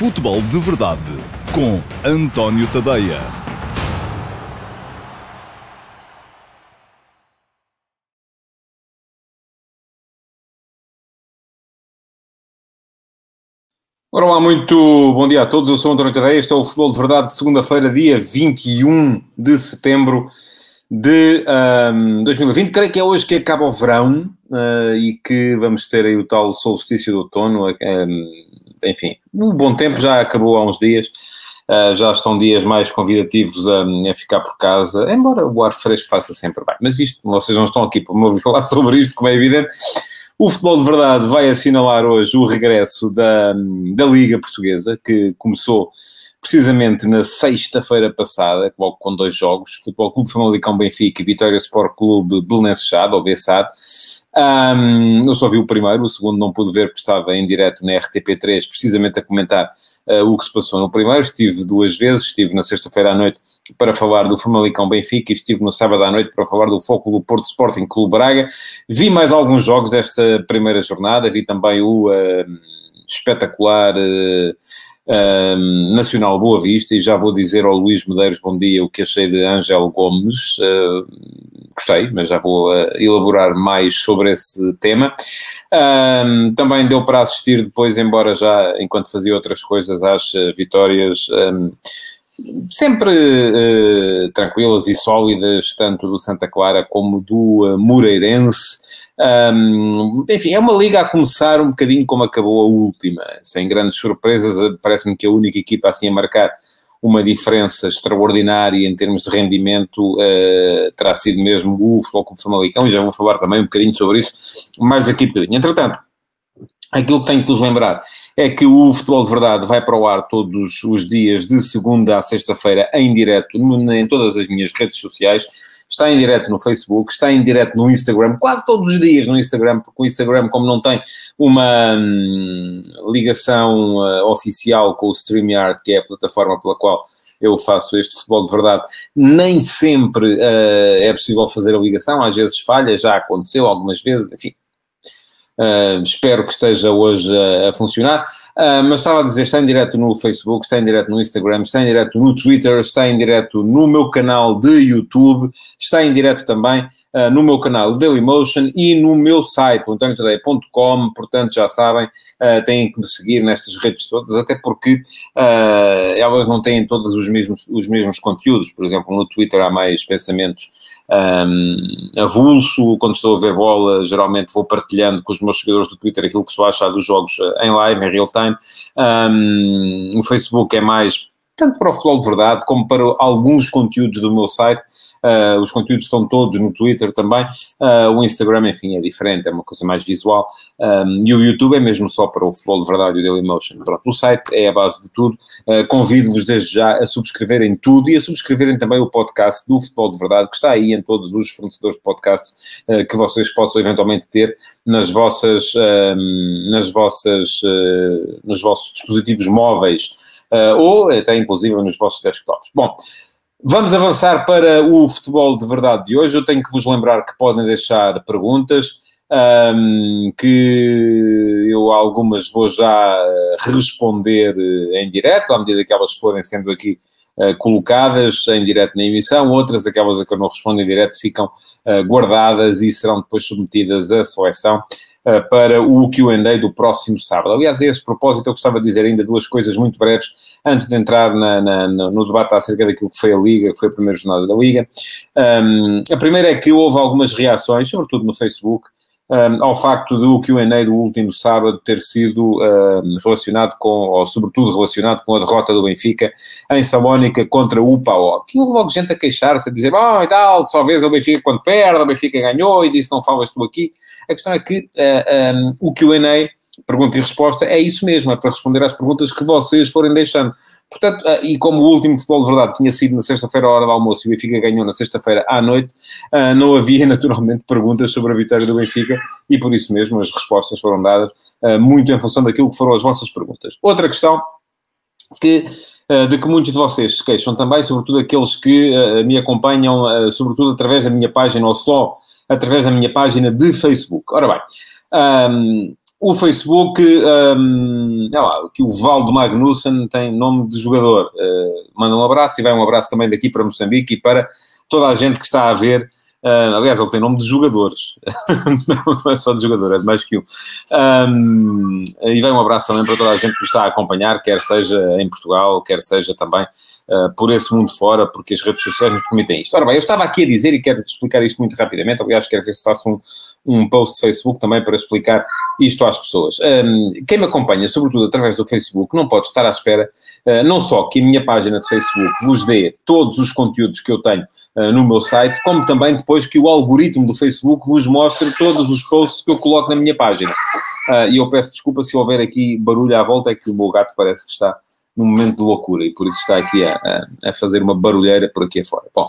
Futebol de Verdade com António Tadeia. Ora lá, muito bom dia a todos. Eu sou António Tadeia. Este é o Futebol de Verdade de segunda-feira, dia 21 de setembro de um, 2020. Creio que é hoje que acaba o verão uh, e que vamos ter aí o tal solstício de outono. Um, enfim, um bom tempo já acabou há uns dias. Uh, já estão dias mais convidativos a, a, ficar por casa, embora o ar fresco faça sempre bem. Mas isto, vocês não estão aqui para me ouvir falar sobre isto, como é evidente. O Futebol de Verdade vai assinalar hoje o regresso da, da Liga Portuguesa, que começou precisamente na sexta-feira passada, logo com dois jogos, Futebol Clube Famalicão Benfica e Vitória Sport Clube Belenenses Chade, ou BSAD. Um, eu só vi o primeiro, o segundo não pude ver porque estava em direto na RTP3, precisamente a comentar uh, o que se passou no primeiro. Estive duas vezes, estive na sexta-feira à noite para falar do Famalicão Benfica e estive no sábado à noite para falar do Foco do Porto Sporting Clube Braga. Vi mais alguns jogos desta primeira jornada, vi também o uh, espetacular... Uh, um, Nacional Boa Vista, e já vou dizer ao Luís Medeiros bom dia o que achei de Ângelo Gomes, uh, gostei, mas já vou uh, elaborar mais sobre esse tema. Um, também deu para assistir depois, embora já enquanto fazia outras coisas, às uh, vitórias. Um, sempre uh, tranquilas e sólidas, tanto do Santa Clara como do Moreirense. Um, enfim, é uma liga a começar um bocadinho como acabou a última, sem grandes surpresas. Parece-me que a única equipa assim a marcar uma diferença extraordinária em termos de rendimento uh, terá sido mesmo o Futebol Clube Famalicão, e já vou falar também um bocadinho sobre isso mais daqui a bocadinho. Entretanto, aquilo que tenho que vos lembrar é que o Futebol de Verdade vai para o ar todos os dias, de segunda a sexta-feira, em direto, em todas as minhas redes sociais está em direto no Facebook, está em direto no Instagram, quase todos os dias no Instagram, porque o Instagram, como não tem uma hum, ligação uh, oficial com o StreamYard, que é a plataforma pela qual eu faço este futebol de verdade, nem sempre uh, é possível fazer a ligação, às vezes falha, já aconteceu algumas vezes, enfim, Uh, espero que esteja hoje a, a funcionar. Uh, mas estava a dizer, está em direto no Facebook, está em direto no Instagram, está em direto no Twitter, está em direto no meu canal de YouTube, está em direto também uh, no meu canal Dailymotion e no meu site, antoniotadeia.com, portanto já sabem, têm que me seguir nestas redes todas, até porque elas não têm todos os mesmos, os mesmos conteúdos, por exemplo, no Twitter há mais pensamentos um, avulso, quando estou a ver bola, geralmente vou partilhando com os meus seguidores do Twitter aquilo que estou a achar dos jogos eh, em live, em real time. Um, o Facebook é mais tanto para o futebol de verdade como para alguns conteúdos do meu site. Uh, os conteúdos estão todos no Twitter também. Uh, o Instagram, enfim, é diferente, é uma coisa mais visual. Um, e o YouTube é mesmo só para o futebol de verdade e o Dailymotion. Pronto, o site é a base de tudo. Uh, Convido-vos desde já a subscreverem tudo e a subscreverem também o podcast do Futebol de Verdade, que está aí em todos os fornecedores de podcasts que vocês possam eventualmente ter nas vossas, nas vossas, nos vossos dispositivos móveis. ou até inclusive nos vossos desktops. Bom, Vamos avançar para o futebol de verdade de hoje. Eu tenho que vos lembrar que podem deixar perguntas, um, que eu algumas vou já responder eh, em direto, à medida que elas forem sendo aqui uh, colocadas em direto na emissão, outras, aquelas a que eu não respondo em direto, ficam uh, guardadas e serão depois submetidas à seleção para o Q&A do próximo sábado. Aliás, a esse propósito, eu gostava de dizer ainda duas coisas muito breves antes de entrar na, na, no debate acerca daquilo que foi a Liga, que foi a primeira jornada da Liga. Um, a primeira é que houve algumas reações, sobretudo no Facebook, um, ao facto do Q&A do último sábado ter sido um, relacionado com, ou sobretudo relacionado com a derrota do Benfica em Salónica contra o PAOK. E houve logo gente a queixar-se, a dizer, bom, e tal, só vês o Benfica quando perde, o Benfica ganhou, e disse, não falas tu aqui. A questão é que uh, ah, um, o Q&A, pergunta e resposta, é isso mesmo, é para responder às perguntas que vocês forem deixando. Portanto, ah, e como o último futebol de verdade tinha sido na sexta-feira à hora do almoço e o Benfica ganhou na sexta-feira à noite, ah, não havia naturalmente perguntas sobre a vitória do Benfica e por isso mesmo as respostas foram dadas ah, muito em função daquilo que foram as vossas perguntas. Outra questão que de que muitos de vocês se queixam também, sobretudo aqueles que me acompanham, sobretudo através da minha página ou só através da minha página de Facebook. Ora bem, um, o Facebook, um, é lá, que o Valdo Magnussen tem nome de jogador. Uh, manda um abraço e vai um abraço também daqui para Moçambique e para toda a gente que está a ver Uh, aliás, ele tem nome de jogadores, não é só de jogador, é mais que um. um. E vem um abraço também para toda a gente que está a acompanhar, quer seja em Portugal, quer seja também uh, por esse mundo fora, porque as redes sociais nos permitem isto. Ora bem, eu estava aqui a dizer e quero explicar isto muito rapidamente, aliás, quero ver se faço um, um post de Facebook também para explicar isto às pessoas. Um, quem me acompanha, sobretudo através do Facebook, não pode estar à espera, uh, não só que a minha página de Facebook vos dê todos os conteúdos que eu tenho uh, no meu site, como também depois que o algoritmo do Facebook vos mostre todos os posts que eu coloco na minha página. Uh, e eu peço desculpa se houver aqui barulho à volta, é que o meu gato parece que está num momento de loucura e por isso está aqui a, a, a fazer uma barulheira por aqui afora. Bom,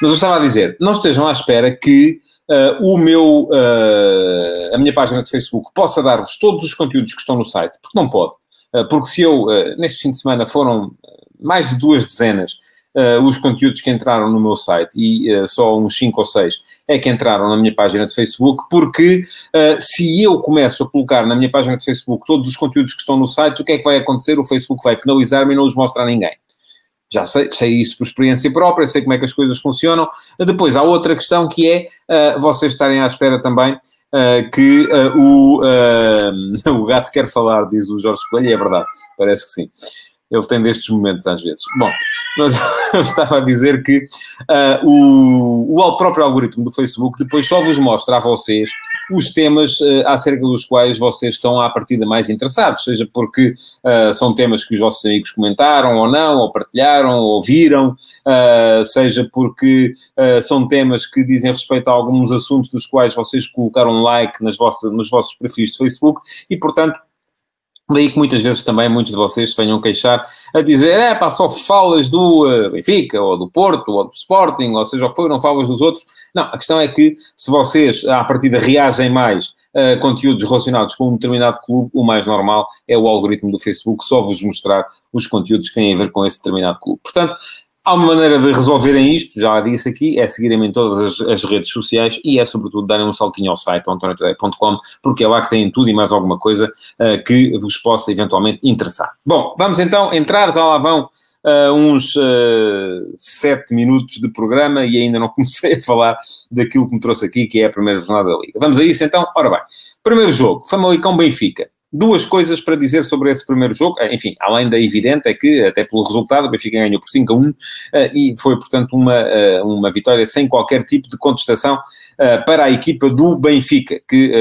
mas eu estava a dizer, não estejam à espera que uh, o meu, uh, a minha página de Facebook possa dar-vos todos os conteúdos que estão no site, porque não pode. Uh, porque se eu, neste fim de semana, foram mais de duas dezenas os conteúdos que entraram no meu site e só uns 5 ou 6 é que entraram na minha página de Facebook, porque se eu começo a colocar na minha página de Facebook todos os conteúdos que estão no site, o que é que vai acontecer? O Facebook vai penalizar-me e não os mostra a ninguém. Já sei, sei isso por experiência própria, sei como é que as coisas funcionam. Depois há outra questão que é uh, vocês estarem à espera também uh, que uh, o, o gato quer falar, diz o Jorge Coelho, e é verdade, parece que sim. Ele tem destes momentos às vezes. Bom, mas eu estava a dizer que uh, o, o próprio algoritmo do Facebook depois só vos mostra a vocês os temas uh, acerca dos quais vocês estão à partida mais interessados, seja porque uh, são temas que os vossos amigos comentaram ou não, ou partilharam, ou viram, seja porque são temas que dizem respeito a alguns assuntos dos quais vocês colocaram like nas vossas, nos vossos perfis de Facebook e, portanto, Daí que muitas vezes também muitos de vocês venham queixar a dizer, é pá, só falas do uh, Benfica, ou do Porto, ou do Sporting, ou seja o que for, não falas dos outros. Não, a questão é que se vocês, à partida, reagem mais a conteúdos relacionados com um determinado clube, o mais normal é o algoritmo do Facebook só vos mostrar os conteúdos que têm a ver com esse determinado clube. Portanto, Há uma maneira de resolverem isto, já disse aqui, é seguirem-me em todas as, as, redes sociais e é sobretudo darem um saltinho ao site antoniotadeia.com, porque é lá que têm tudo e mais alguma coisa uh, que vos possa eventualmente interessar. Bom, vamos então entrar, já lá vão uh, uns uh, sete minutos de programa e ainda não comecei a falar daquilo que me trouxe aqui, que é a primeira jornada da Liga. Vamos a isso então? Ora bem, primeiro jogo, Famalicão-Benfica. Duas coisas para dizer sobre esse primeiro jogo, eh, enfim, além da evidente, é que, até pelo resultado, o Benfica ganhou por 5 a 1 eh, e foi, portanto, uma, eh, uma vitória sem qualquer tipo de contestação para a equipa do Benfica, que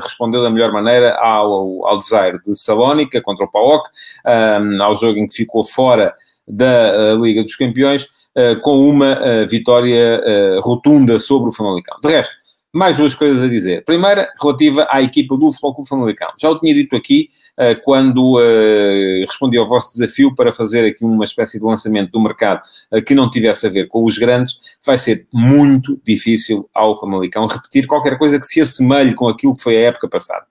respondeu da melhor maneira ao, ao desire de Salónica contra o PAOK, ao jogo em que ficou fora da Liga dos Campeões, com uma vitória rotunda sobre o Famalicão. De resto, mais duas coisas a dizer. Primeira, relativa à equipa do Futebol Clube Famalicão. Já o tinha dito aqui uh, quando uh, respondi ao vosso desafio para fazer aqui uma espécie de lançamento do mercado uh, que não tivesse a ver com os grandes. Vai ser muito difícil ao Famalicão repetir qualquer coisa que se assemelhe com aquilo que foi a época passada.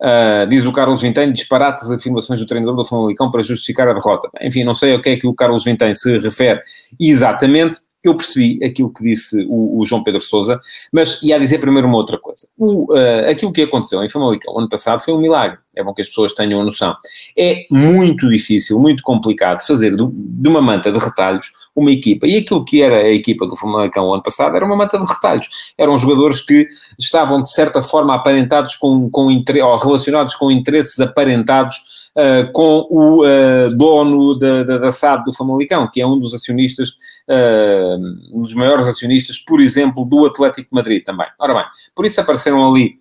Uh, diz o Carlos Vintém, as afirmações do treinador do Famalicão para justificar a derrota. Enfim, não sei a que é que o Carlos Vintém se refere exatamente, eu percebi aquilo que disse o, o, João Pedro Sousa, mas ia dizer primeiro uma outra coisa. O, uh, aquilo que aconteceu em Famalicão ano passado foi um milagre. É bom que as pessoas tenham a noção. É muito difícil, muito complicado fazer de uma manta de retalhos uma equipa. E aquilo que era a equipa do Famalicão ano passado era uma manta de retalhos. Eram jogadores que estavam, de certa forma, aparentados com, com ou relacionados com interesses aparentados uh, com o uh, dono da, da, da, SAD do Famalicão, que é um dos acionistas, uh, um dos maiores acionistas, por exemplo, do Atlético Madrid também. Ora bem, por isso apareceram ali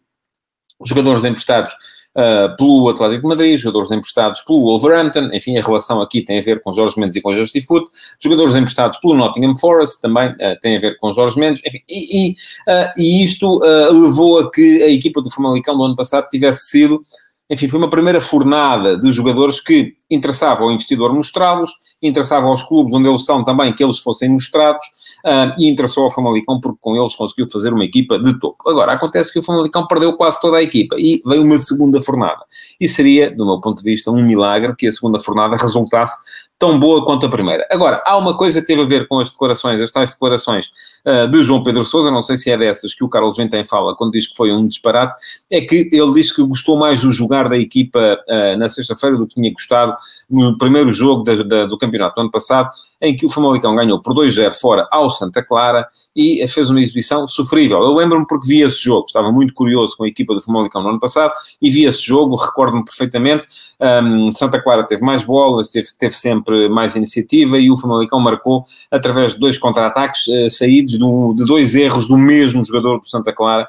jogadores emprestados Uh, pelo Atlético de Madrid, jogadores emprestados pelo Wolverhampton, enfim, a relação aqui tem a ver com Jorge Mendes e com Jorge Foot, jogadores emprestados pelo Nottingham Forest também uh, tem a ver com Jorge Mendes, enfim, e, e, uh, e isto levou a que a equipa do Famalicão do ano passado tivesse sido enfim, foi uma primeira fornada de jogadores que interessava ao investidor mostrá-los, interessava aos clubes onde eles estão também que eles fossem mostrados, uh, e interessou ao Famalicão porque com eles conseguiu fazer uma equipa de topo. Agora, acontece que o Famalicão perdeu quase toda a equipa e veio uma segunda fornada. E seria, do meu ponto de vista, um milagre que a segunda fornada resultasse tão boa quanto a primeira. Agora, há uma coisa que teve a ver com as declarações, as tais declarações uh, de João Pedro Sousa, não sei se é dessas que o Carlos Ventém fala quando diz que foi um disparate, é que ele disse que gostou mais do jogar da equipa uh, na sexta-feira do que tinha gostado no primeiro jogo da, da, do campeonato do ano passado, em que o Famalicão ganhou por 2-0 fora ao Santa Clara e fez uma exibição sofrível. Eu lembro-me porque vi esse jogo, estava muito curioso com a equipa do Famalicão no ano passado e vi esse jogo, recordo-me perfeitamente. Um, Santa Clara teve mais bolas, teve, teve, sempre mais iniciativa e o Famalicão marcou através de dois contra-ataques uh, saídos do, de dois erros do mesmo jogador do Santa Clara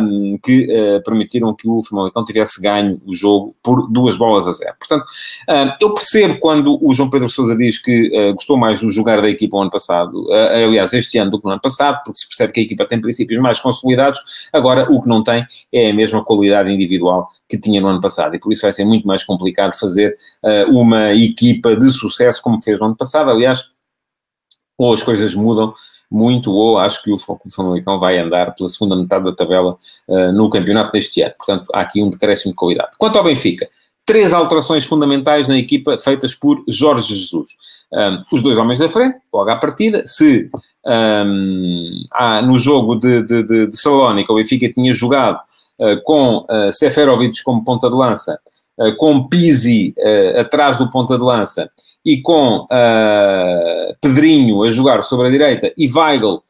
um, que uh, permitiram que o Famalicão tivesse ganho o jogo por duas bolas a zero. Portanto, uh, eu percebo quando o João Pedro Sousa diz que uh, gostou mais do jogar da equipa o ano passado, aliás, este ano do que no ano passado, porque se percebe que a equipa tem princípios mais consolidados, agora o que não tem é a mesma qualidade individual que tinha no ano passado e por isso vai ser muito mais complicado fazer uma equipa de sucesso como fez no ano passado. Aliás, ou as coisas mudam muito, ou acho que o Famalicão vai andar pela segunda metade da tabela uh, no campeonato deste ano. Portanto, há aqui um decréscimo de qualidade. Quanto ao Benfica, três alterações fundamentais na equipa feitas por Jorge Jesus. Um, os dois homens da frente, logo à partida, se um, há, no jogo de, de, de, de Salónica o Benfica tinha jogado uh, com uh, Seferovic como ponta de lança, com Pizzi uh, atrás do ponta de lança e com uh, Pedrinho a jogar sobre a direita e Weigl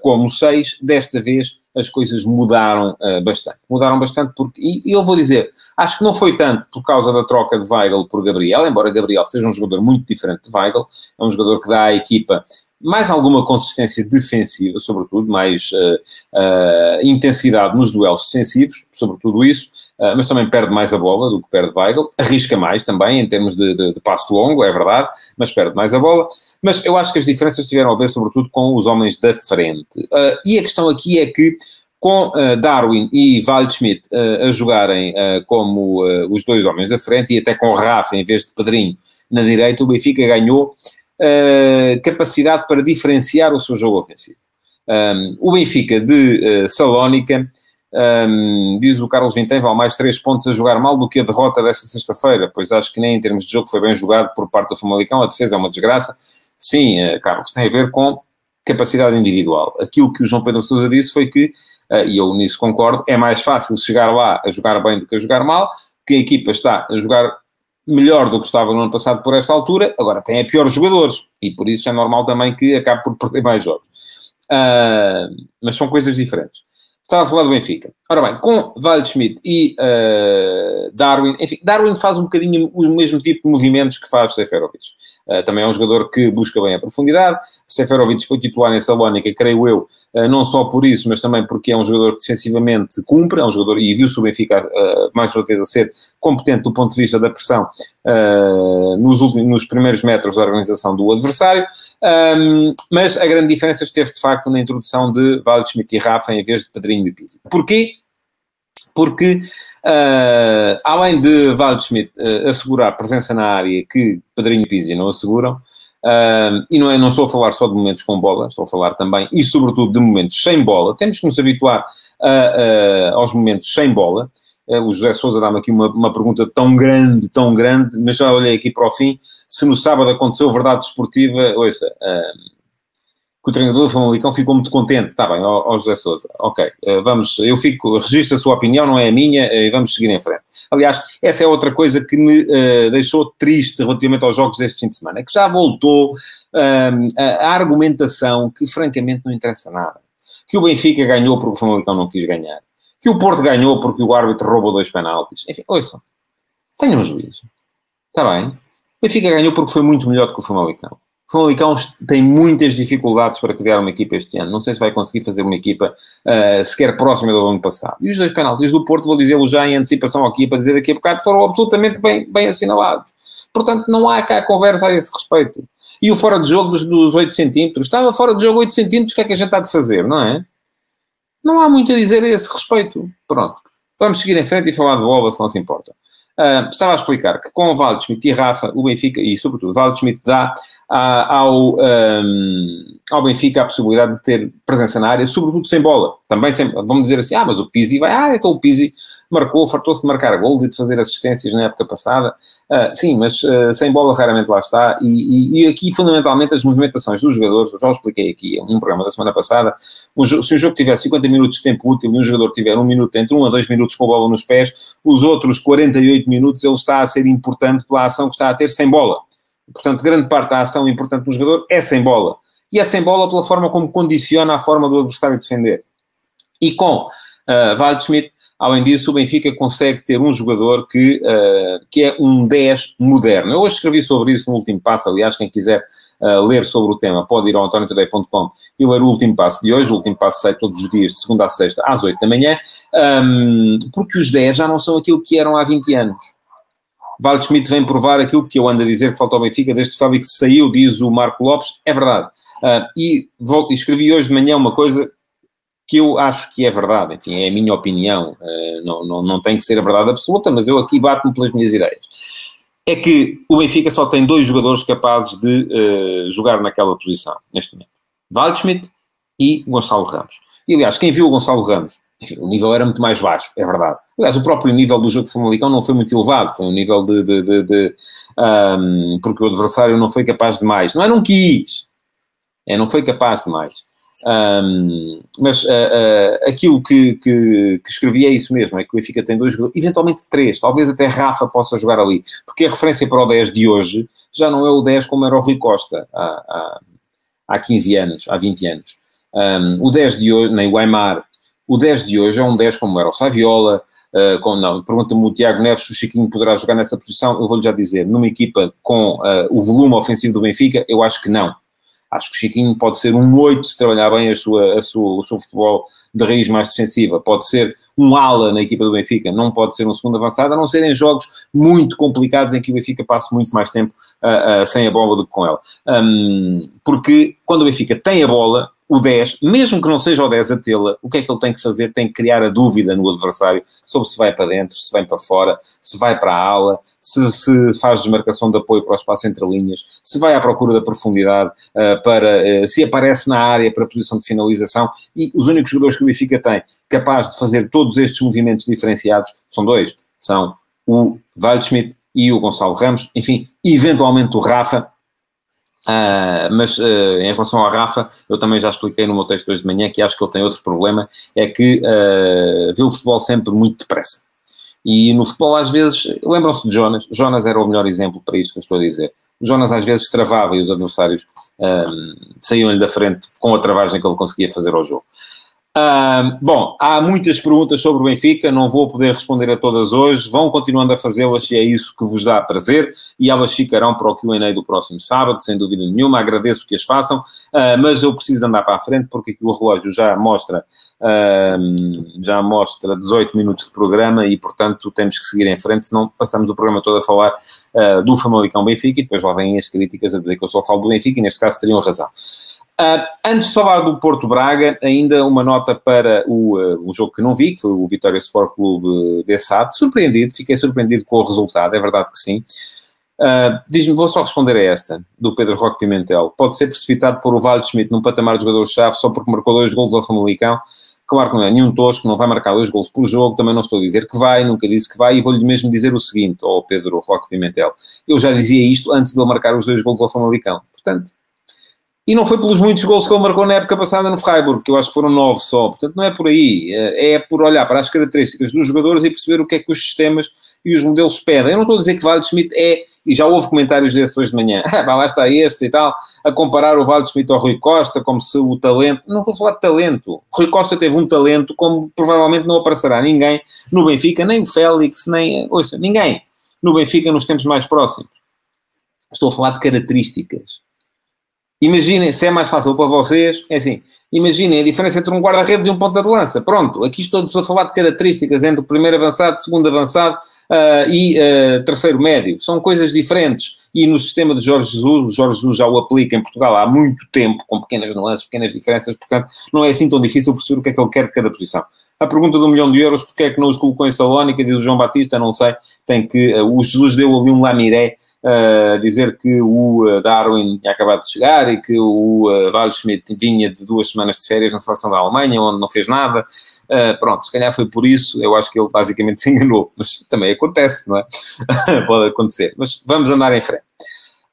como seis, desta vez as coisas mudaram bastante. Mudaram bastante porque, e, eu vou dizer, acho que não foi tanto por causa da troca de Weigl por Gabriel, embora Gabriel seja um jogador muito diferente de Weigl, é um jogador que dá à equipa mais alguma consistência defensiva, sobretudo, mais uh, uh, intensidade nos duelos defensivos, sobretudo isso, uh, mas também perde mais a bola do que perde Weigl, arrisca mais também em termos de, de, de, passo longo, é verdade, mas perde mais a bola. Mas eu acho que as diferenças tiveram a ver, sobretudo, com os homens da frente. e a questão aqui é que com uh, Darwin e Waldschmidt uh, a jogarem uh, como os dois homens da frente e até com Rafa em vez de Pedrinho na direita, o Benfica ganhou uh, capacidade para diferenciar o seu jogo ofensivo. Um, o Benfica de uh, Salónica, um, diz o Carlos Vintém, vale mais três pontos a jogar mal do que a derrota desta sexta-feira, pois acho que nem em termos de jogo foi bem jogado por parte do Famalicão, a defesa é uma desgraça. Sim, uh, Carlos, tem a ver com capacidade individual. Aquilo que o João Pedro Sousa disse foi que, uh, e eu nisso concordo, é mais fácil chegar lá a jogar bem do que a jogar mal, que a equipa está a jogar melhor do que estava no ano passado por esta altura, agora tem a piores jogadores, e por isso é normal também que acabe por perder mais jogos. Uh, mas são coisas diferentes. Estava a falar do Benfica. Ora bem, com Waldschmidt e uh, Darwin, enfim, Darwin faz um bocadinho o mesmo tipo de movimentos que faz Seferovic. Uh, também é um jogador que busca bem a profundidade. Seferovic foi titular em Salónica, creio eu, não só por isso, mas também porque é um jogador que defensivamente cumpre, é um jogador, e viu-se o Benfica uh, mais uma vez a ser competente do ponto de vista da pressão nos, últimos, nos primeiros metros da organização do adversário. Mas a grande diferença esteve de facto na introdução de Waldschmidt e Rafa em vez de Pedrinho e Pizzi. Porquê? porque uh, além de Waldschmidt uh, assegurar presença na área que Pedrinho e Pizzi não asseguram, uh, e não, é, não estou a falar só de momentos com bola, estou a falar também e sobretudo de momentos sem bola, temos que nos habituar aos momentos sem bola. o José Souza dá-me aqui uma, uma pergunta tão grande, tão grande, mas já olhei aqui para o fim. Se no sábado aconteceu verdade desportiva, ouça, que o treinador do Famalicão ficou muito contente. Está bem, ó, ó José Sousa. Ok, uh, vamos, eu fico, registro a sua opinião, não é a minha, uh, e vamos seguir em frente. Aliás, essa é outra coisa que me uh, deixou triste relativamente aos jogos deste fim de semana, é que já voltou a, a argumentação que francamente não interessa nada. Que o Benfica ganhou porque o Famalicão não quis ganhar. Que o Porto ganhou porque o árbitro roubou dois penaltis. Enfim, ouçam, tenham um juízo. Está bem? O Benfica ganhou porque foi muito melhor do que o Famalicão. O Famalicão tem muitas dificuldades para criar uma equipa este ano. Não sei se vai conseguir fazer uma equipa uh, sequer próxima do ano passado. E os dois penaltis do Porto, vou dizê-lo já em antecipação aqui, para dizer daqui a bocado, foram absolutamente bem, bem assinalados. Portanto, não há cá conversa a esse respeito. E o fora de jogo dos, dos 8 centímetros. Estava fora de jogo 8 centímetros, o que é que a gente está de fazer, não é? Não há muito a dizer a esse respeito. Pronto. Vamos seguir em frente e falar de bola, se não se importa. Uh, estava a explicar que com o Waldschmidt e Rafa, o Benfica, e sobretudo Waldschmidt dá ao, um, ao Benfica a possibilidade de ter presença na área, sobretudo sem bola. Também sem, vamos dizer assim, ah, mas o Pizzi vai, ah, então o Pizzi marcou, fartou-se de marcar gols e de fazer assistências na época passada. Uh, sim, mas uh, sem bola raramente lá está. E, e, e, aqui, fundamentalmente, as movimentações dos jogadores, eu já expliquei aqui um programa da semana passada, um, se o jogo tiver 50 minutos de tempo útil e um jogador tiver um minuto, entre um a dois minutos com a bola nos pés, os outros 48 minutos ele está a ser importante pela ação que está a ter sem bola. Portanto, grande parte da ação importante do jogador é sem bola. E é sem bola pela forma como condiciona a forma do adversário defender. E com uh, Waldschmidt, além disso, o Benfica consegue ter um jogador que, uh, que é um 10 moderno. Eu hoje escrevi sobre isso no último passo, aliás, quem quiser uh, ler sobre o tema pode ir ao antoniotoday.com e ler o último passo de hoje. O último passo sai todos os dias, de segunda a sexta, às 8 da manhã, um, porque os 10 já não são aquilo que eram há 20 anos. Waldschmidt vem provar aquilo que eu ando a dizer que falta ao Benfica, desde que Fábio que saiu, diz o Marco Lopes, é verdade. Uh, e volto, escrevi hoje de manhã uma coisa que eu acho que é verdade, enfim, é a minha opinião, uh, não, não, não tem que ser a verdade absoluta, mas eu aqui bato-me pelas minhas ideias. É que o Benfica só tem dois jogadores capazes de uh, jogar naquela posição, neste momento. Waldschmidt e Gonçalo Ramos. E, aliás, quem viu o Gonçalo Ramos enfim, o nível era muito mais baixo, é verdade. Aliás, o próprio nível do jogo de Famalicão não foi muito elevado, foi um nível de. de, de, de um, porque o adversário não foi capaz de mais. Não é, não quis, é, não foi capaz de mais. Um, mas uh, uh, aquilo que, que, que, escrevi é isso mesmo: é que o Benfica tem dois jogadores, eventualmente três, talvez até Rafa possa jogar ali, porque a referência para o 10 de hoje já não é o 10 como era o Rui Costa há, há, há 15 anos, há 20 anos. Um, o 10 de hoje, nem o Aymar, o 10 de hoje é um 10 como era o Saviola, uh, com, não, pergunta-me o Tiago Neves se o Chiquinho poderá jogar nessa posição, eu vou-lhe já dizer, numa equipa com o volume ofensivo do Benfica, eu acho que não. Acho que o Chiquinho pode ser um 8 se trabalhar bem a sua, a sua, o seu futebol de raiz mais defensiva. Pode ser um ala na equipa do Benfica, não pode ser um segundo avançado, a não ser em jogos muito complicados em que o Benfica passe muito mais tempo uh, uh, sem a bola do que com ela. Um, porque quando o Benfica tem a bola, o 10, mesmo que não seja o 10 a tê-la, o que é que ele tem que fazer? Tem que criar a dúvida no adversário sobre se vai para dentro, se vai para fora, se vai para a ala, se, se faz desmarcação de apoio para o espaço entre linhas, se vai à procura da profundidade, uh, para, uh, se aparece na área para a posição de finalização. E os únicos jogadores que o Benfica tem capaz de fazer todos estes movimentos diferenciados são dois: são o Waldschmidt e o Gonçalo Ramos, enfim, eventualmente o Rafa, Uh, mas uh, em relação ao Rafa, eu também já expliquei no meu texto hoje de manhã que acho que ele tem outro problema, é que uh, vê o futebol sempre muito depressa. E no futebol, às vezes, lembram-se de Jonas, Jonas era o melhor exemplo para isso que eu estou a dizer. Jonas às vezes travava e os adversários saíam-lhe da frente com a travagem que ele conseguia fazer ao jogo bom, há muitas perguntas sobre o Benfica, não vou poder responder a todas hoje, vão continuando a fazê-las e é isso que vos dá prazer. E elas ficarão para o Q&A do próximo sábado, sem dúvida nenhuma, agradeço que as façam, uh, mas eu preciso andar para a frente porque aqui o relógio já mostra, uh, já mostra 18 minutos de programa e, portanto, temos que seguir em frente, senão passamos o programa todo a falar uh, do Famalicão Benfica e depois lá vêm as críticas a dizer que eu só falo do Benfica e neste caso teriam razão. Uh, antes de falar do Porto Braga, ainda uma nota para o, uh, jogo que não vi, que foi o Vitória Sport Clube Bessade. Surpreendido, fiquei surpreendido com o resultado, é verdade que sim. Uh, Diz-me, vou só responder a esta, do Pedro Roque Pimentel. Pode ser precipitado por o Waldschmidt num patamar de jogador-chave só porque marcou dois golos ao Famalicão? Claro que não é nenhum tosco, não vai marcar dois golos por jogo, também não estou a dizer que vai, nunca disse que vai, e vou-lhe mesmo dizer o seguinte, ao Pedro Roque Pimentel. Eu já dizia isto antes de ele marcar os dois golos ao Famalicão. Portanto, e não foi pelos muitos gols que ele marcou na época passada no Freiburg, que eu acho que foram nove só. Portanto, não é por aí. É, é por olhar para as características dos jogadores e perceber o que é que os sistemas e os modelos pedem. Eu não estou a dizer que Waldschmidt é, e já houve comentários desses hoje de manhã, ah, lá está este e tal, a comparar o Waldschmidt ao Rui Costa, como se o talento... Não estou a falar de talento. Rui Costa teve um talento como provavelmente não aparecerá ninguém no Benfica, nem o Félix, nem... Ouça, ninguém no Benfica nos tempos mais próximos. Estou a falar de características Imaginem, se é mais fácil para vocês, é assim, imaginem a diferença entre um guarda-redes e um ponta de lança. Pronto, aqui estou-vos a falar de características entre primeiro avançado, segundo avançado uh, e uh, terceiro médio. São coisas diferentes. E no sistema de Jorge Jesus, Jorge Jesus já o aplica em Portugal há muito tempo, com pequenas nuances, pequenas diferenças, portanto, não é assim tão difícil perceber o que é que ele quer de cada posição. A pergunta do milhão de euros, porque é que não os colocou em Salónica, diz o João Batista, não sei, tem que, uh, o Jesus deu ali um lamiré uh, dizer que o Darwin tinha acabado de chegar e que o uh, Schmidt vinha de duas semanas de férias na seleção da Alemanha, onde não fez nada. Uh, pronto, se calhar foi por isso, eu acho que ele basicamente se enganou, mas também acontece, não é? Pode acontecer, mas vamos andar em frente.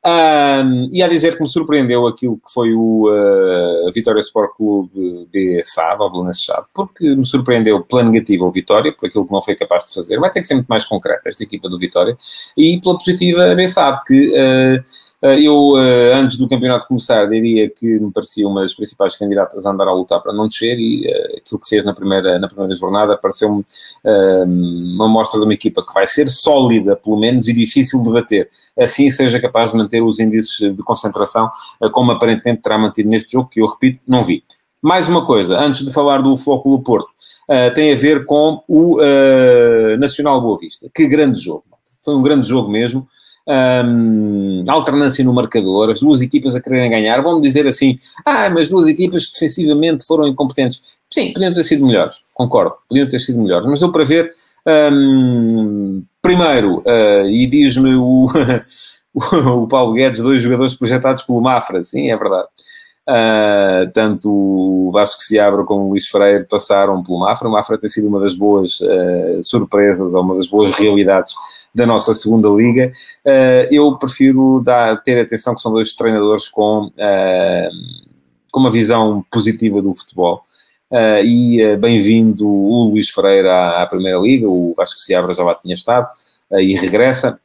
Um, e a dizer que me surpreendeu aquilo que foi o uh, Vitória Sport Clube B SAD, ou Belenenses SAD, porque me surpreendeu pela negativa o Vitória, por aquilo que não foi capaz de fazer. Vai ter que ser muito mais concreto esta equipa do Vitória, e pela positiva a B SAD, que uh, eu, eh, antes do campeonato começar, diria que me parecia uma das principais candidatas a andar a lutar para não descer e uh, aquilo que fez na primeira, na primeira jornada pareceu-me uma mostra de uma equipa que vai ser sólida, pelo menos, e difícil de bater. Assim seja capaz de manter os índices de concentração, como aparentemente terá mantido neste jogo, que eu repito, não vi. Mais uma coisa, antes de falar do Flóculo Porto, tem a ver com o Nacional Boa Vista. Que grande jogo. Foi um grande jogo mesmo um, alternância no marcador, as duas equipas a quererem ganhar, vão-me dizer assim, ah, mas duas equipas defensivamente foram incompetentes. Sim, podiam ter sido melhores, concordo, podiam ter sido melhores, mas eu para ver, um, primeiro, uh, e diz-me o, o Paulo Guedes, dois jogadores projetados pelo Mafra, sim, é verdade. Uh, tanto o Vasco Seabra como o Luís Freire passaram pelo Mafra. O Mafra tem sido uma das boas uh, surpresas, ou uma das boas realidades da nossa segunda liga. Uh, eu prefiro dar, ter atenção que são dois treinadores com, com uma visão positiva do futebol. e bem-vindo o Luís Freire à, à, Primeira Liga, o Vasco Seabra já lá tinha estado e regressa.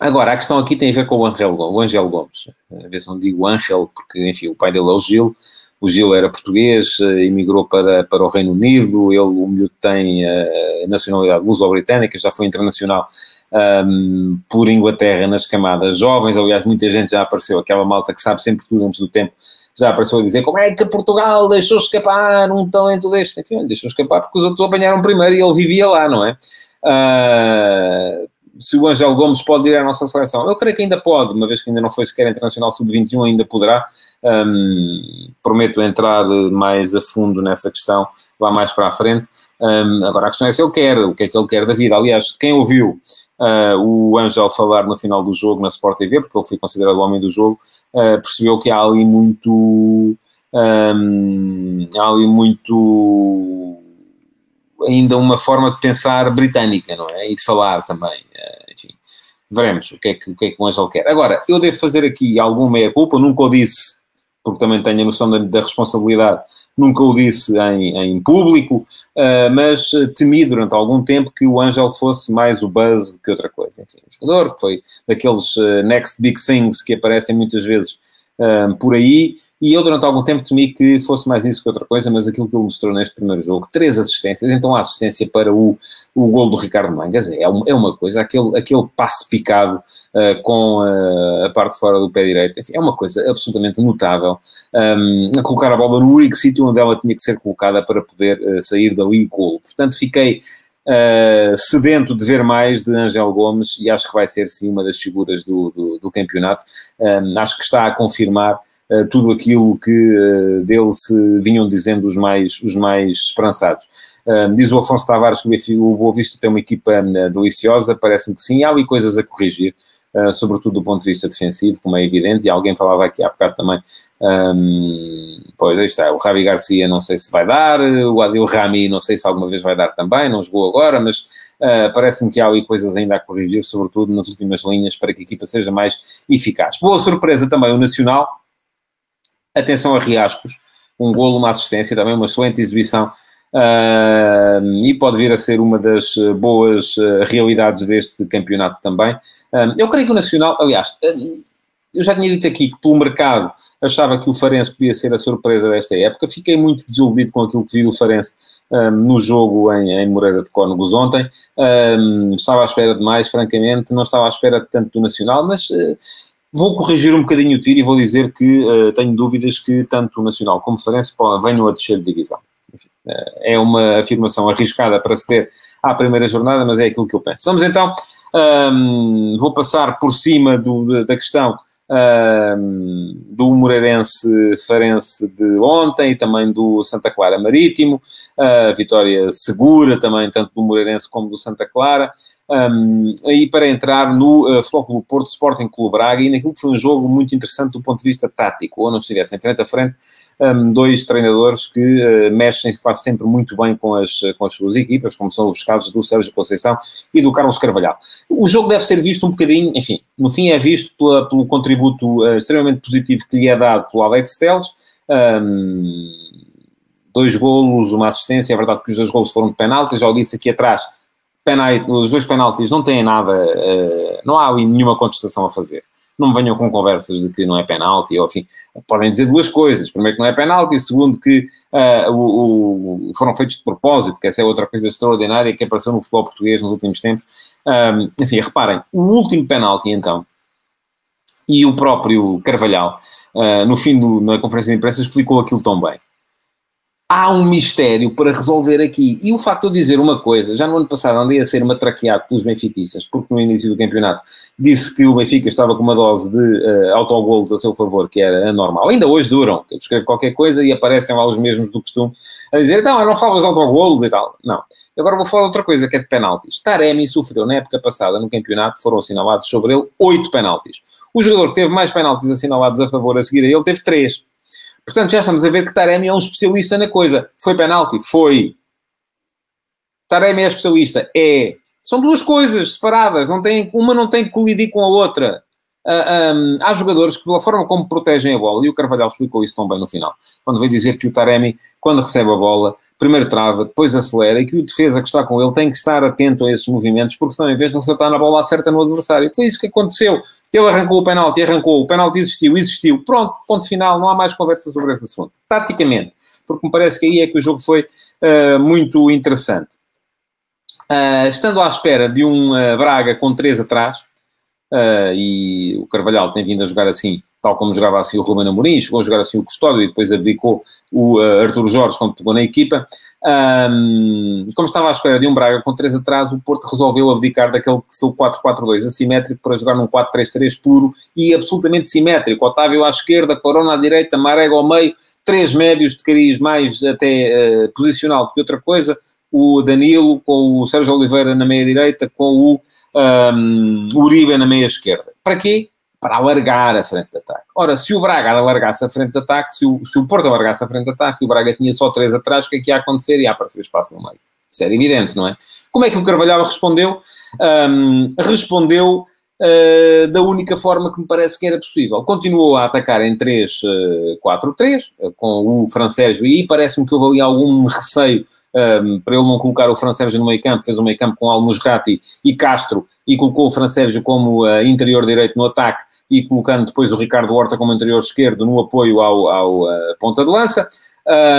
Agora, a questão aqui tem a ver com o Angel, o Angel Gomes. A se não digo Angel, porque, enfim, o pai dele é o Gil. O Gil era português, eh, emigrou para, para o Reino Unido. Ele, o miúdo, tem eh, nacionalidade luso-britânica, já foi internacional um, ehm, por Inglaterra nas camadas jovens. Aliás, muita gente já apareceu, aquela malta que sabe sempre tudo antes do tempo, já apareceu a dizer como é que Portugal deixou escapar um talento deste. Enfim, deixou escapar porque os outros o apanharam primeiro e ele vivia lá, não é? Uh, se o Angel Gomes pode ir à nossa seleção. Eu creio que ainda pode, uma vez que ainda não foi sequer internacional sub-21, ainda poderá. Um, prometo entrar mais a fundo nessa questão lá mais para a frente. Um, agora a questão é se ele quer, o que é que ele quer da vida. Aliás, quem ouviu uh, o Angel falar no final do jogo na Sport TV, porque ele foi considerado o homem do jogo, uh, percebeu que há ali muito. Um, há ali muito ainda uma forma de pensar britânica, não é? E de falar também. Eh, veremos o que é que o, que é que o Angel quer. Agora, eu devo fazer aqui alguma meia-culpa, nunca o disse, porque também tenho a noção da, da responsabilidade, nunca o disse em, em público, uh, mas temi durante algum tempo que o Angel fosse mais o buzz do que outra coisa. Enfim, um jogador que foi daqueles uh, next big things que aparecem muitas vezes uh, por aí, e eu, durante algum tempo, temi que fosse mais isso que outra coisa, mas aquilo que ele mostrou neste primeiro jogo, três assistências, então a assistência para o, o gol do Ricardo Mangas é, é uma coisa, aquele, aquele passe picado uh, com uh, a parte fora do pé direito, enfim, é uma coisa absolutamente notável. Um, a colocar a bola no único sítio onde ela tinha que ser colocada para poder uh, sair dali gol. Portanto, fiquei Uh, sedento de ver mais de Angel Gomes e acho que vai ser sim uma das figuras do, do, do campeonato. Um, acho que está a confirmar uh, tudo aquilo que uh, dele se vinham dizendo os mais, os mais esperançados. diz o Afonso Tavares que o Boa Vista tem uma equipa deliciosa, parece-me que sim, há ali coisas a corrigir. Uh, sobretudo do ponto de vista defensivo, como é evidente, e alguém falava aqui há bocado também, um, pois aí está, o Ravi Garcia não sei se vai dar, o Adil Rami não sei se alguma vez vai dar também, não jogou agora, mas uh, parece-me que há ali coisas ainda a corrigir, sobretudo nas últimas linhas, para que a equipa seja mais eficaz. Boa surpresa também o Nacional, atenção a Riascos, um golo, uma assistência, também uma excelente exibição Uh, e pode vir a ser uma das boas uh, realidades deste campeonato também. Uh, eu creio que o Nacional, aliás, eu já tinha dito aqui que pelo mercado achava que o Farense podia ser a surpresa desta época. Fiquei muito desiludido com aquilo que vi do Farense no jogo em, em, Moreira de Cónegos ontem. estava à espera de mais, francamente, não estava à espera de tanto do Nacional, mas Vou corrigir um bocadinho o tiro e vou dizer que uh, tenho dúvidas que tanto o Nacional como o Farense venham a descer de divisão. É uma afirmação arriscada para se ter à primeira jornada, mas é aquilo que eu penso. Vamos então, um, vou passar por cima do, da questão um, do Moreirense Farense de ontem e também do Santa Clara Marítimo, a vitória segura também, tanto do Moreirense como do Santa Clara. Um, aí para entrar no uh, Futebol Clube Porto, Sporting Clube Braga, e naquilo que foi um jogo muito interessante do ponto de vista tático, ou não estivessem frente a frente um, dois treinadores que uh, mexem quase sempre muito bem com as, com as suas equipas, como são os casos do Sérgio Conceição e do Carlos Carvalhal. O jogo deve ser visto um bocadinho, enfim, no fim é visto pela, pelo contributo uh, extremamente positivo que lhe é dado pelo Alex Teles, um, dois golos, uma assistência, é verdade que os dois golos foram de penalti, já o disse aqui atrás, os dois penaltis não têm nada, uh, não há ali nenhuma contestação a fazer não me venham com conversas de que não é penalti, ou enfim, podem dizer duas coisas. Primeiro que não é penalti, segundo que uh, o, o, foram feitos de propósito, que essa é outra coisa extraordinária que apareceu no futebol português nos últimos tempos. Um, enfim, reparem, o último penalti então, e o próprio Carvalhal, uh, no fim do, na conferência de imprensa, explicou aquilo tão bem há um mistério para resolver aqui. E o facto de eu dizer uma coisa, já no ano passado andei a ser matraqueado pelos benfiquistas, porque no início do campeonato disse que o Benfica estava com uma dose de uh, autogolos a seu favor, que era anormal. Ainda hoje duram, eu escrevo qualquer coisa e aparecem lá os mesmos do costume a dizer, então, eu não falo dos autogolos e tal. Não. Agora vou falar outra coisa, que é de penaltis. Taremi sofreu na época passada, no campeonato, foram assinalados sobre ele oito penaltis. O jogador que teve mais penaltis assinalados a favor a seguir a ele teve três. Portanto, já estamos a ver que Taremi é um especialista na coisa. Foi penalti? Foi. Taremi é especialista? É. São duas coisas separadas. Não tem, uma não tem que colidir com a outra. Uh, ah, um, há jogadores que, pela forma como protegem a bola, e o Carvalhal explicou isso tão bem no final, quando veio dizer que o Taremi, quando recebe a bola, primeiro trava, depois acelera, e que o defesa que está com ele tem que estar atento a esses movimentos, porque senão, em vez de acertar na bola, acerta no adversário. Foi isso que aconteceu. Ele arrancou o penalti, arrancou, o penalti existiu, existiu. Pronto, ponto final, não há mais conversa sobre esse assunto. Taticamente, porque me parece que aí é que o jogo foi uh, muito interessante. Uh, estando à espera de um uh, Braga com três atrás, e o Carvalhal tem vindo a jogar assim tal como jogava assim o Ruben Amorim, chegou a jogar assim o Custódio e depois abdicou o uh, Artur Jorge quando pegou na equipa. Um, como estava à espera de um Braga com 3 atrás, o Porto resolveu abdicar daquele que são 4-4-2 assimétrico para jogar num 4-3-3 puro e absolutamente simétrico. Otávio à esquerda, Corona à direita, Marega ao meio, três médios de cariz mais até uh, posicional do que outra coisa, o Danilo com o Sérgio Oliveira na meia direita, com o um, Uribe na meia esquerda. Para quê? Para alargar a frente de ataque. Ora, se o Braga alargasse a frente de ataque, se o, se o Porto alargasse a frente de ataque e o Braga tinha só três atrás, o que é que ia acontecer? Ia aparecer espaço no meio. Isso era evidente, não é? Como é que o Carvalhal respondeu? Um, respondeu uh, da única forma que me parece que era possível. Continuou a atacar em 3-4-3, uh, uh, com o francês, e parece-me que houve ali algum receio um, para ele não colocar o Fran Sérgio no meio campo, fez um meio campo com Almusrati e Castro e colocou o Fran Sérgio como uh, interior direito no ataque e colocando depois o Ricardo Horta como interior esquerdo no apoio ao, ao uh, ponta de lança.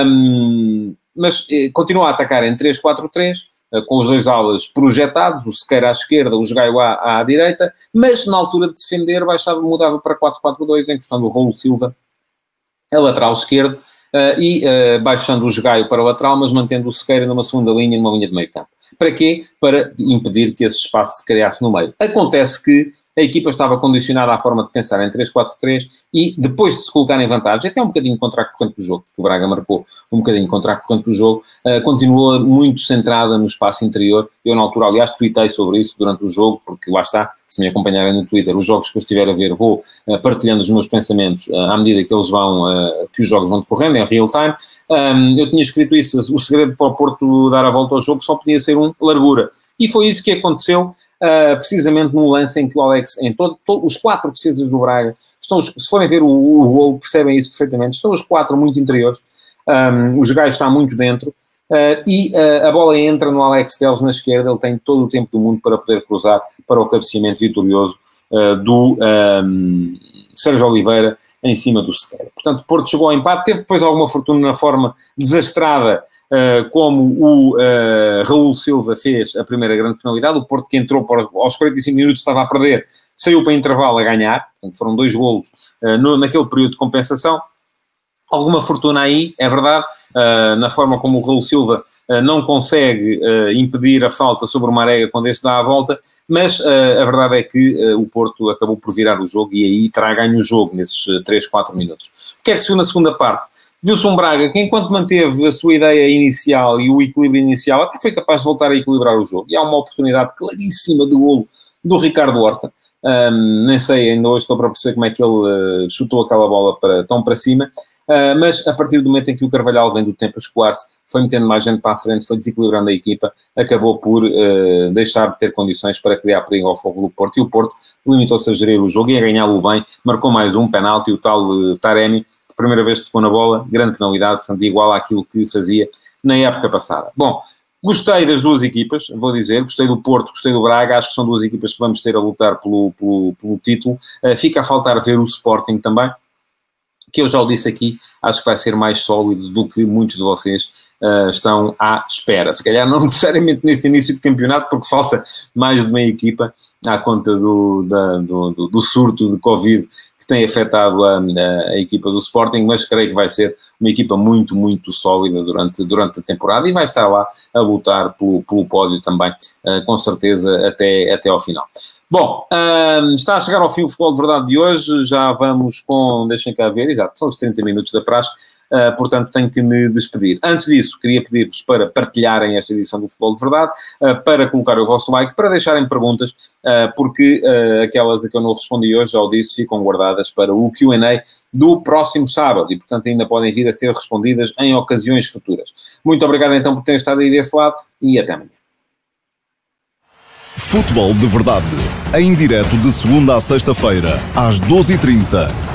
Um, mas eh, continua a atacar em 3-4-3, uh, com os dois alas projetados, o Sequeira à esquerda, o Jogaio à, à direita, mas na altura de defender baixava, mudava para 4-4-2, encostando o Raul Silva a lateral esquerdo, uh, e uh, baixando o Jogaio para o lateral, mas mantendo o Sequeira numa segunda linha, numa linha de meio campo. Para quê? Para impedir que esse espaço se criasse no meio. Acontece que a equipa estava condicionada à forma de pensar em 3-4-3 e depois de se colocar em vantagem, até um bocadinho contra a corrente do jogo, porque o Braga marcou um bocadinho contra a corrente do jogo, uh, continua muito centrada no espaço interior. Eu, na altura, aliás, tuitei sobre isso durante o jogo, porque lá está, se me acompanharem no Twitter, os jogos que eu estiver a ver, vou uh, partilhando os meus pensamentos uh, à medida que eles vão, que os jogos vão decorrendo, em real time. Um, eu tinha escrito isso, o segredo para o Porto dar a volta ao jogo só podia ser um largura. E foi isso que aconteceu uh, precisamente no lance em que o Alex, em todo, todo, os quatro defesas do Braga, estão, se forem ver o, o gol, percebem isso perfeitamente, estão os quatro muito interiores, um, os gajos estão muito dentro, uh, e uh, a bola entra no Alex Teles na esquerda, ele tem todo o tempo do mundo para poder cruzar para o cabeceamento vitorioso do um, Sérgio Oliveira em cima do Sequeira. Portanto, Porto chegou ao empate, teve depois alguma fortuna na forma desastrada como o uh, Raul Silva fez a primeira grande penalidade, o Porto que entrou para, aos 45 minutos estava a perder, saiu para intervalo a ganhar, portanto foram dois golos uh, no, naquele período de compensação, alguma fortuna aí, é verdade, uh, na forma como o Raul Silva uh, não consegue uh, impedir a falta sobre o Marega quando este dá a volta, mas a verdade é que o Porto acabou por virar o jogo e aí terá ganho o jogo nesses 3, 4 minutos. O que é que se viu na segunda parte? Um Braga que, enquanto manteve a sua ideia inicial e o equilíbrio inicial, até foi capaz de voltar a equilibrar o jogo. E há uma oportunidade claríssima de golo do Ricardo Horta. Um, nem sei, ainda hoje estou para perceber como é que ele uh, chutou aquela bola para, tão para cima. Uh, mas a partir do momento em que o Carvalhal vem do tempo a escoar-se, foi metendo mais gente para a frente, foi desequilibrando a equipa, acabou por uh, deixar de ter condições para criar perigo ao fogo do Porto. E o Porto limitou-se a gerir o jogo e a ganhá-lo bem, marcou mais um penalti, o tal uh, Taremi, primeira vez que tocou na bola, grande penalidade, portanto, igual àquilo que fazia na época passada. Bom, gostei das duas equipas, vou dizer, gostei do Porto, gostei do Braga, acho que são duas equipas que vamos ter a lutar pelo, pelo, pelo título. Uh, fica a faltar ver o Sporting também, que eu já o disse aqui, acho que vai ser mais sólido do que muitos de vocês uh, estão à espera. Se calhar não necessariamente neste início de campeonato, porque falta mais de meia equipa à conta do, da, do, do, do surto de Covid tem afetado a, a, a, equipa do Sporting, mas creio que vai ser uma equipa muito, muito sólida durante, durante a temporada e vai estar lá a lutar pelo, pelo pódio também, uh, com certeza, até, até ao final. Bom, um, está a chegar ao fim o futebol de verdade de hoje. Já vamos com. Deixem cá ver, exato, são os 30 minutos da praxe. Uh, portanto, tenho que me despedir. Antes disso, queria pedir-vos para partilharem esta edição do Futebol de Verdade, uh, para colocar o vosso like, para deixarem perguntas, uh, porque aquelas a que eu não respondi hoje, já o disse, ficam guardadas para o QA do próximo sábado e, portanto, ainda podem vir a ser respondidas em ocasiões futuras. Muito obrigado então por terem estado aí desse lado e até amanhã. Futebol de Verdade, em direto de segunda a sexta-feira, às 12h30